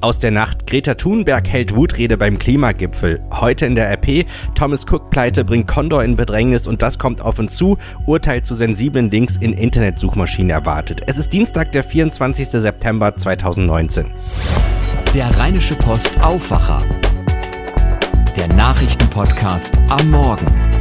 Aus der Nacht. Greta Thunberg hält Wutrede beim Klimagipfel. Heute in der RP. Thomas Cook-Pleite bringt Condor in Bedrängnis und das kommt auf uns zu. Urteil zu sensiblen Links in Internetsuchmaschinen erwartet. Es ist Dienstag, der 24. September 2019. Der Rheinische Post Aufwacher. Der Nachrichtenpodcast am Morgen.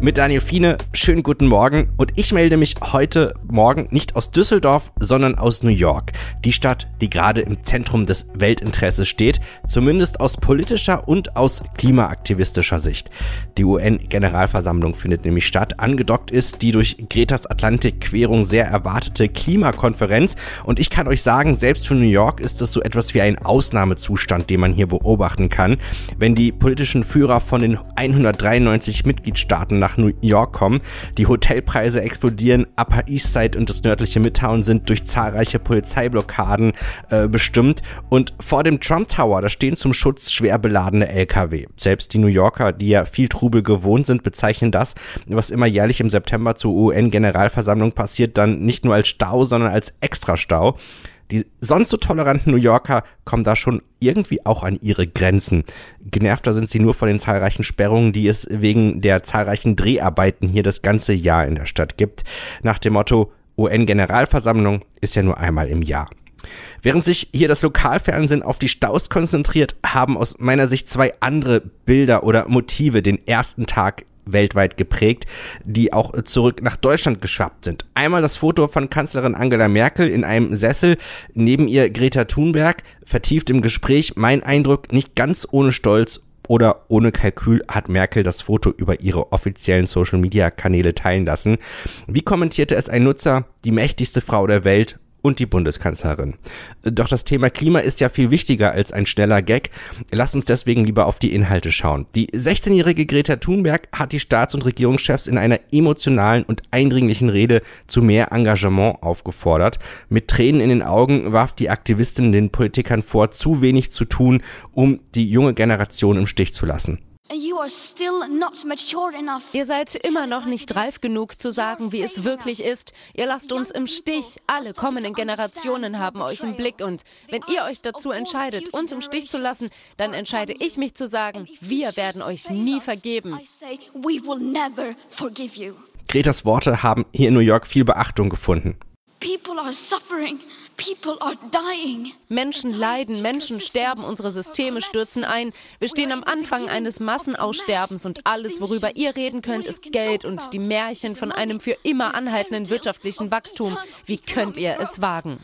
Mit Daniel Fiene. Schönen guten Morgen. Und ich melde mich heute Morgen nicht aus Düsseldorf, sondern aus New York. Die Stadt, die gerade im Zentrum des Weltinteresses steht, zumindest aus politischer und aus klimaaktivistischer Sicht. Die UN-Generalversammlung findet nämlich statt. Angedockt ist die durch Gretas Atlantikquerung sehr erwartete Klimakonferenz. Und ich kann euch sagen, selbst für New York ist es so etwas wie ein Ausnahmezustand, den man hier beobachten kann. Wenn die politischen Führer von den 193 Mitgliedstaaten nach nach New York kommen. Die Hotelpreise explodieren. Upper East Side und das nördliche Midtown sind durch zahlreiche Polizeiblockaden äh, bestimmt. Und vor dem Trump Tower, da stehen zum Schutz schwer beladene LKW. Selbst die New Yorker, die ja viel Trubel gewohnt sind, bezeichnen das, was immer jährlich im September zur UN-Generalversammlung passiert, dann nicht nur als Stau, sondern als Extrastau. Die sonst so toleranten New Yorker kommen da schon irgendwie auch an ihre Grenzen. Genervter sind sie nur von den zahlreichen Sperrungen, die es wegen der zahlreichen Dreharbeiten hier das ganze Jahr in der Stadt gibt. Nach dem Motto UN-Generalversammlung ist ja nur einmal im Jahr. Während sich hier das Lokalfernsehen auf die Staus konzentriert, haben aus meiner Sicht zwei andere Bilder oder Motive den ersten Tag weltweit geprägt, die auch zurück nach Deutschland geschwappt sind. Einmal das Foto von Kanzlerin Angela Merkel in einem Sessel, neben ihr Greta Thunberg, vertieft im Gespräch. Mein Eindruck, nicht ganz ohne Stolz oder ohne Kalkül hat Merkel das Foto über ihre offiziellen Social-Media-Kanäle teilen lassen. Wie kommentierte es ein Nutzer? Die mächtigste Frau der Welt und die Bundeskanzlerin. Doch das Thema Klima ist ja viel wichtiger als ein schneller Gag. Lass uns deswegen lieber auf die Inhalte schauen. Die 16-jährige Greta Thunberg hat die Staats- und Regierungschefs in einer emotionalen und eindringlichen Rede zu mehr Engagement aufgefordert. Mit Tränen in den Augen warf die Aktivistin den Politikern vor, zu wenig zu tun, um die junge Generation im Stich zu lassen. Ihr seid immer noch nicht reif genug zu sagen, wie es wirklich ist. Ihr lasst uns im Stich. Alle kommenden Generationen haben euch im Blick. Und wenn ihr euch dazu entscheidet, uns im Stich zu lassen, dann entscheide ich mich zu sagen, wir werden euch nie vergeben. Gretas Worte haben hier in New York viel Beachtung gefunden. Menschen leiden, Menschen sterben, unsere Systeme stürzen ein. Wir stehen am Anfang eines Massenaussterbens und alles, worüber ihr reden könnt, ist Geld und die Märchen von einem für immer anhaltenden wirtschaftlichen Wachstum. Wie könnt ihr es wagen?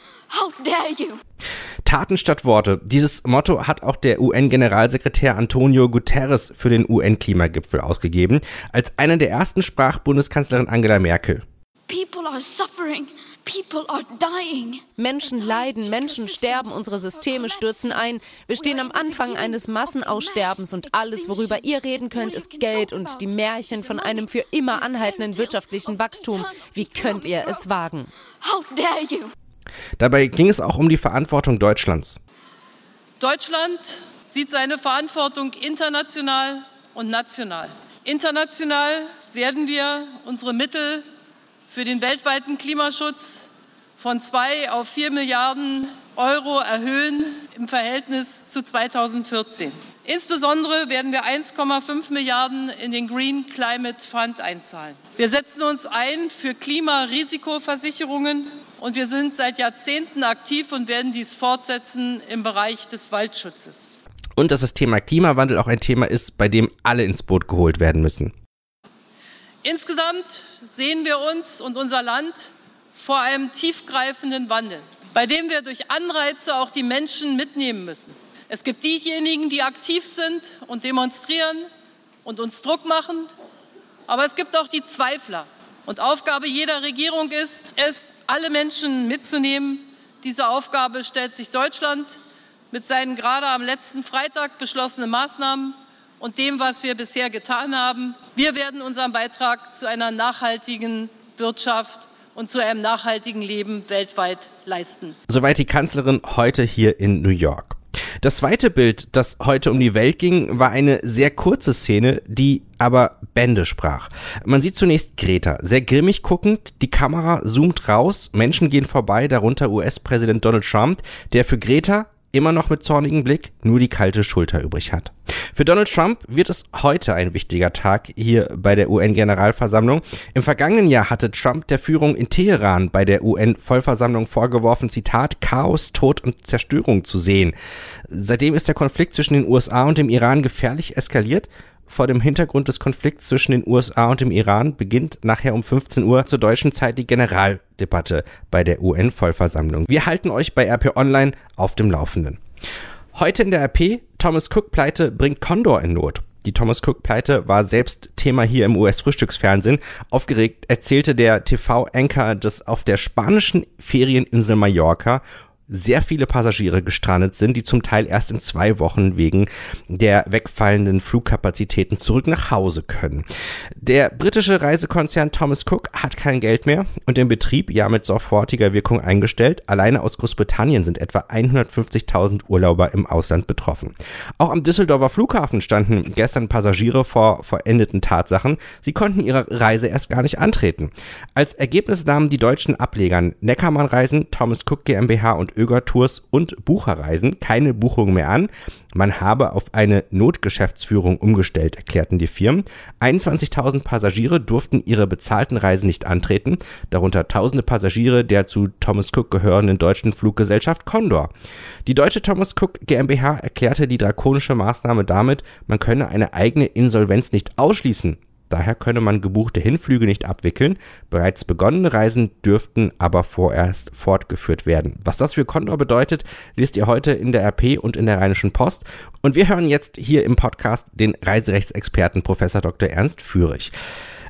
Taten statt Worte. Dieses Motto hat auch der UN-Generalsekretär Antonio Guterres für den UN-Klimagipfel ausgegeben. Als einer der ersten sprach Bundeskanzlerin Angela Merkel. People are suffering. Menschen leiden, Menschen sterben, unsere Systeme stürzen ein. Wir stehen am Anfang eines Massenaussterbens und alles, worüber ihr reden könnt, ist Geld und die Märchen von einem für immer anhaltenden wirtschaftlichen Wachstum. Wie könnt ihr es wagen? Dabei ging es auch um die Verantwortung Deutschlands. Deutschland sieht seine Verantwortung international und national. International werden wir unsere Mittel für den weltweiten Klimaschutz von zwei auf vier Milliarden Euro erhöhen im Verhältnis zu 2014. Insbesondere werden wir 1,5 Milliarden in den Green Climate Fund einzahlen. Wir setzen uns ein für Klimarisikoversicherungen und wir sind seit Jahrzehnten aktiv und werden dies fortsetzen im Bereich des Waldschutzes. Und dass das Thema Klimawandel auch ein Thema ist, bei dem alle ins Boot geholt werden müssen. Insgesamt sehen wir uns und unser Land vor einem tiefgreifenden Wandel, bei dem wir durch Anreize auch die Menschen mitnehmen müssen. Es gibt diejenigen, die aktiv sind und demonstrieren und uns Druck machen, aber es gibt auch die Zweifler. Und Aufgabe jeder Regierung ist es, alle Menschen mitzunehmen. Diese Aufgabe stellt sich Deutschland mit seinen gerade am letzten Freitag beschlossenen Maßnahmen und dem, was wir bisher getan haben. Wir werden unseren Beitrag zu einer nachhaltigen Wirtschaft und zu einem nachhaltigen Leben weltweit leisten. Soweit die Kanzlerin heute hier in New York. Das zweite Bild, das heute um die Welt ging, war eine sehr kurze Szene, die aber Bände sprach. Man sieht zunächst Greta, sehr grimmig guckend, die Kamera zoomt raus, Menschen gehen vorbei, darunter US-Präsident Donald Trump, der für Greta immer noch mit zornigem Blick nur die kalte Schulter übrig hat. Für Donald Trump wird es heute ein wichtiger Tag hier bei der UN-Generalversammlung. Im vergangenen Jahr hatte Trump der Führung in Teheran bei der UN-Vollversammlung vorgeworfen, Zitat, Chaos, Tod und Zerstörung zu sehen. Seitdem ist der Konflikt zwischen den USA und dem Iran gefährlich eskaliert vor dem Hintergrund des Konflikts zwischen den USA und dem Iran beginnt nachher um 15 Uhr zur deutschen Zeit die Generaldebatte bei der UN-Vollversammlung. Wir halten euch bei RP Online auf dem Laufenden. Heute in der RP, Thomas Cook-Pleite bringt Condor in Not. Die Thomas Cook-Pleite war selbst Thema hier im US-Frühstücksfernsehen. Aufgeregt erzählte der TV-Anchor, dass auf der spanischen Ferieninsel Mallorca sehr viele Passagiere gestrandet sind, die zum Teil erst in zwei Wochen wegen der wegfallenden Flugkapazitäten zurück nach Hause können. Der britische Reisekonzern Thomas Cook hat kein Geld mehr und den Betrieb ja mit sofortiger Wirkung eingestellt. Alleine aus Großbritannien sind etwa 150.000 Urlauber im Ausland betroffen. Auch am Düsseldorfer Flughafen standen gestern Passagiere vor verendeten Tatsachen. Sie konnten ihre Reise erst gar nicht antreten. Als Ergebnis nahmen die deutschen Ablegern Neckermann Reisen, Thomas Cook GmbH und Öger-Tours und Bucherreisen keine Buchungen mehr an. Man habe auf eine Notgeschäftsführung umgestellt, erklärten die Firmen. 21.000 Passagiere durften ihre bezahlten Reisen nicht antreten, darunter tausende Passagiere der zu Thomas Cook gehörenden deutschen Fluggesellschaft Condor. Die deutsche Thomas Cook GmbH erklärte die drakonische Maßnahme damit, man könne eine eigene Insolvenz nicht ausschließen. Daher könne man gebuchte Hinflüge nicht abwickeln. Bereits begonnene Reisen dürften aber vorerst fortgeführt werden. Was das für Condor bedeutet, liest ihr heute in der RP und in der Rheinischen Post. Und wir hören jetzt hier im Podcast den Reiserechtsexperten Professor Dr. Ernst Führig.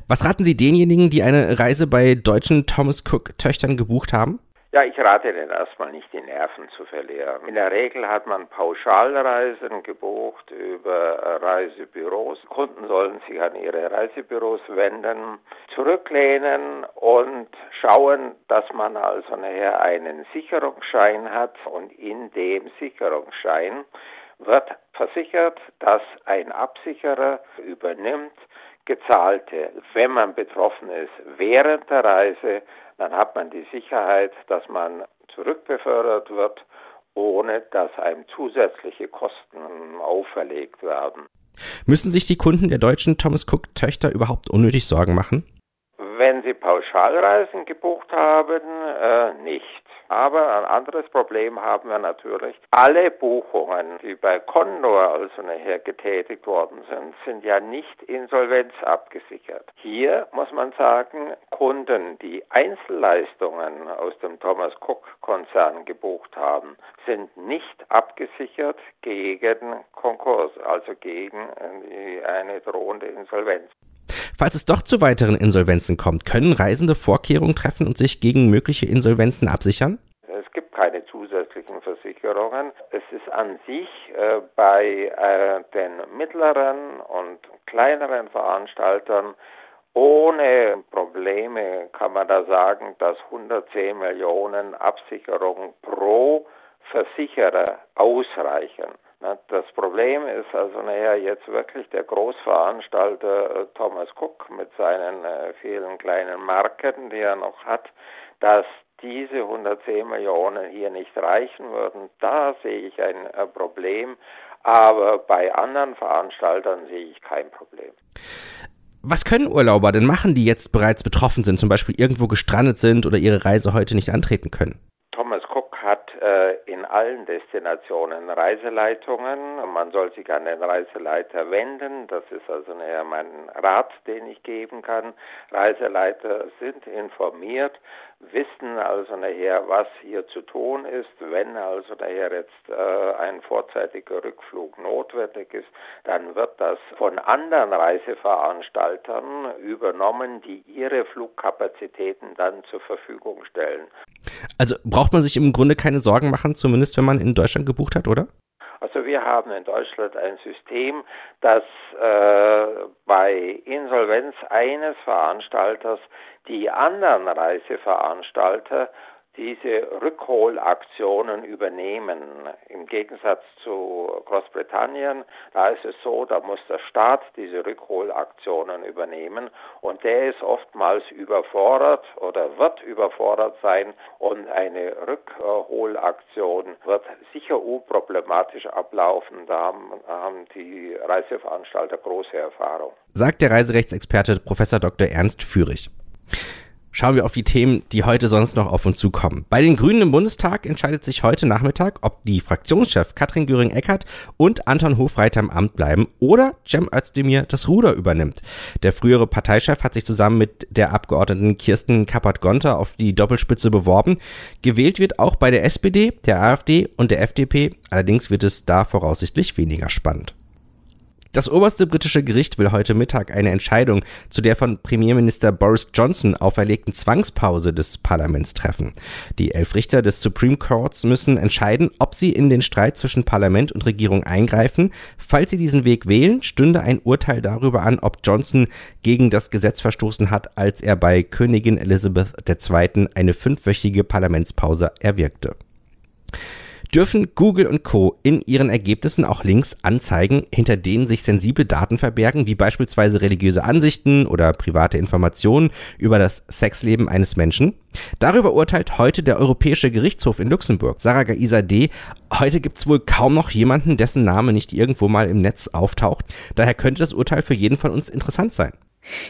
Was raten Sie denjenigen, die eine Reise bei deutschen Thomas Cook Töchtern gebucht haben? Ja, ich rate Ihnen erstmal nicht die Nerven zu verlieren. In der Regel hat man Pauschalreisen gebucht über Reisebüros. Kunden sollen sich an ihre Reisebüros wenden, zurücklehnen und schauen, dass man also nachher einen Sicherungsschein hat und in dem Sicherungsschein wird versichert, dass ein Absicherer übernimmt gezahlte, wenn man betroffen ist während der Reise dann hat man die Sicherheit, dass man zurückbefördert wird, ohne dass einem zusätzliche Kosten auferlegt werden. Müssen sich die Kunden der deutschen Thomas Cook Töchter überhaupt unnötig Sorgen machen? Wenn sie Pauschalreisen gebucht haben, äh, nicht. Aber ein anderes Problem haben wir natürlich. Alle Buchungen, die bei Condor also nachher getätigt worden sind, sind ja nicht insolvenzabgesichert. Hier muss man sagen, Kunden, die Einzelleistungen aus dem Thomas Cook Konzern gebucht haben, sind nicht abgesichert gegen Konkurs, also gegen eine drohende Insolvenz. Falls es doch zu weiteren Insolvenzen kommt, können Reisende Vorkehrungen treffen und sich gegen mögliche Insolvenzen absichern? Es gibt keine zusätzlichen Versicherungen. Es ist an sich äh, bei äh, den mittleren und kleineren Veranstaltern ohne Probleme kann man da sagen, dass 110 Millionen Absicherungen pro Versicherer ausreichen. Das Problem ist also nachher jetzt wirklich der Großveranstalter äh, Thomas Cook mit seinen äh, vielen kleinen Marken, die er noch hat, dass diese 110 Millionen hier nicht reichen würden. Da sehe ich ein äh, Problem, aber bei anderen Veranstaltern sehe ich kein Problem. Was können Urlauber denn machen, die jetzt bereits betroffen sind, zum Beispiel irgendwo gestrandet sind oder ihre Reise heute nicht antreten können? Hat äh, in allen Destinationen Reiseleitungen. Man soll sich an den Reiseleiter wenden. Das ist also näher mein Rat, den ich geben kann. Reiseleiter sind informiert, wissen also nachher, was hier zu tun ist. Wenn also daher jetzt äh, ein vorzeitiger Rückflug notwendig ist, dann wird das von anderen Reiseveranstaltern übernommen, die ihre Flugkapazitäten dann zur Verfügung stellen. Also braucht man sich im Grunde keine Sorgen machen, zumindest wenn man in Deutschland gebucht hat, oder? Also wir haben in Deutschland ein System, das äh, bei Insolvenz eines Veranstalters die anderen Reiseveranstalter diese Rückholaktionen übernehmen. Im Gegensatz zu Großbritannien, da ist es so, da muss der Staat diese Rückholaktionen übernehmen und der ist oftmals überfordert oder wird überfordert sein und eine Rückholaktion wird sicher unproblematisch ablaufen. Da haben, die Reiseveranstalter große Erfahrung. Sagt der Reiserechtsexperte Professor Dr. Ernst Führig. Schauen wir auf die Themen, die heute sonst noch auf uns zukommen. Bei den Grünen im Bundestag entscheidet sich heute Nachmittag, ob die Fraktionschef Katrin Göring-Eckardt und Anton Hofreiter im Amt bleiben oder Cem Özdemir das Ruder übernimmt. Der frühere Parteichef hat sich zusammen mit der Abgeordneten Kirsten Kappert-Gonter auf die Doppelspitze beworben. Gewählt wird auch bei der SPD, der AfD und der FDP. Allerdings wird es da voraussichtlich weniger spannend. Das oberste britische Gericht will heute Mittag eine Entscheidung zu der von Premierminister Boris Johnson auferlegten Zwangspause des Parlaments treffen. Die elf Richter des Supreme Courts müssen entscheiden, ob sie in den Streit zwischen Parlament und Regierung eingreifen. Falls sie diesen Weg wählen, stünde ein Urteil darüber an, ob Johnson gegen das Gesetz verstoßen hat, als er bei Königin Elizabeth II. eine fünfwöchige Parlamentspause erwirkte dürfen Google und Co. in ihren Ergebnissen auch Links anzeigen, hinter denen sich sensible Daten verbergen, wie beispielsweise religiöse Ansichten oder private Informationen über das Sexleben eines Menschen. Darüber urteilt heute der Europäische Gerichtshof in Luxemburg. Sarah Gaiser D. Heute gibt es wohl kaum noch jemanden, dessen Name nicht irgendwo mal im Netz auftaucht. Daher könnte das Urteil für jeden von uns interessant sein.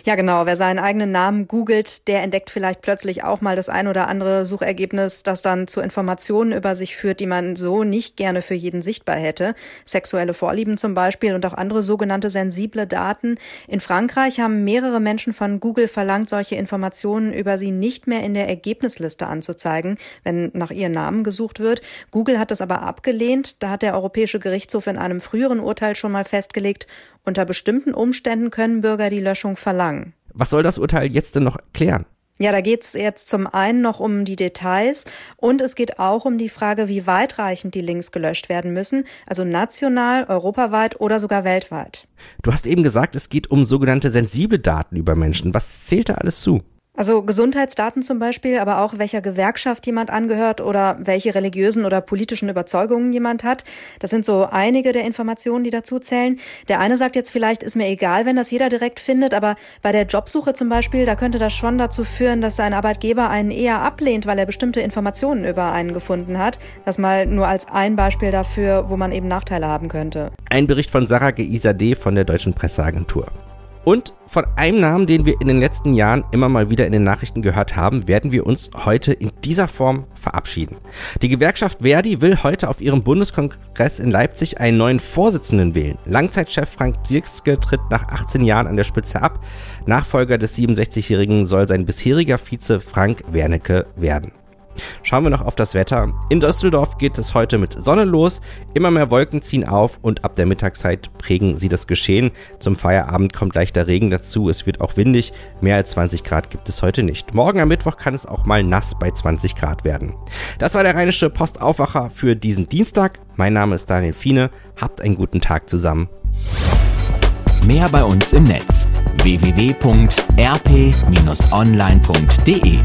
Ja, genau. Wer seinen eigenen Namen googelt, der entdeckt vielleicht plötzlich auch mal das ein oder andere Suchergebnis, das dann zu Informationen über sich führt, die man so nicht gerne für jeden sichtbar hätte. Sexuelle Vorlieben zum Beispiel und auch andere sogenannte sensible Daten. In Frankreich haben mehrere Menschen von Google verlangt, solche Informationen über sie nicht mehr in der Ergebnisliste anzuzeigen, wenn nach ihren Namen gesucht wird. Google hat das aber abgelehnt. Da hat der Europäische Gerichtshof in einem früheren Urteil schon mal festgelegt, unter bestimmten Umständen können Bürger die Löschung verlangen. Was soll das Urteil jetzt denn noch klären? Ja, da geht es jetzt zum einen noch um die Details und es geht auch um die Frage, wie weitreichend die Links gelöscht werden müssen, also national, europaweit oder sogar weltweit. Du hast eben gesagt, es geht um sogenannte sensible Daten über Menschen. Was zählt da alles zu? Also Gesundheitsdaten zum Beispiel, aber auch welcher Gewerkschaft jemand angehört oder welche religiösen oder politischen Überzeugungen jemand hat. Das sind so einige der Informationen, die dazu zählen. Der eine sagt jetzt vielleicht, ist mir egal, wenn das jeder direkt findet, aber bei der Jobsuche zum Beispiel, da könnte das schon dazu führen, dass ein Arbeitgeber einen eher ablehnt, weil er bestimmte Informationen über einen gefunden hat. Das mal nur als ein Beispiel dafür, wo man eben Nachteile haben könnte. Ein Bericht von Sarah Geisade von der Deutschen Presseagentur. Und von einem Namen, den wir in den letzten Jahren immer mal wieder in den Nachrichten gehört haben, werden wir uns heute in dieser Form verabschieden. Die Gewerkschaft Verdi will heute auf ihrem Bundeskongress in Leipzig einen neuen Vorsitzenden wählen. Langzeitchef Frank Zierske tritt nach 18 Jahren an der Spitze ab. Nachfolger des 67-Jährigen soll sein bisheriger Vize Frank Wernicke werden. Schauen wir noch auf das Wetter. In Düsseldorf geht es heute mit Sonne los. Immer mehr Wolken ziehen auf und ab der Mittagszeit prägen sie das Geschehen. Zum Feierabend kommt leichter Regen dazu. Es wird auch windig. Mehr als 20 Grad gibt es heute nicht. Morgen am Mittwoch kann es auch mal nass bei 20 Grad werden. Das war der Rheinische Postaufwacher für diesen Dienstag. Mein Name ist Daniel Fiene. Habt einen guten Tag zusammen. Mehr bei uns im Netz www.rp-online.de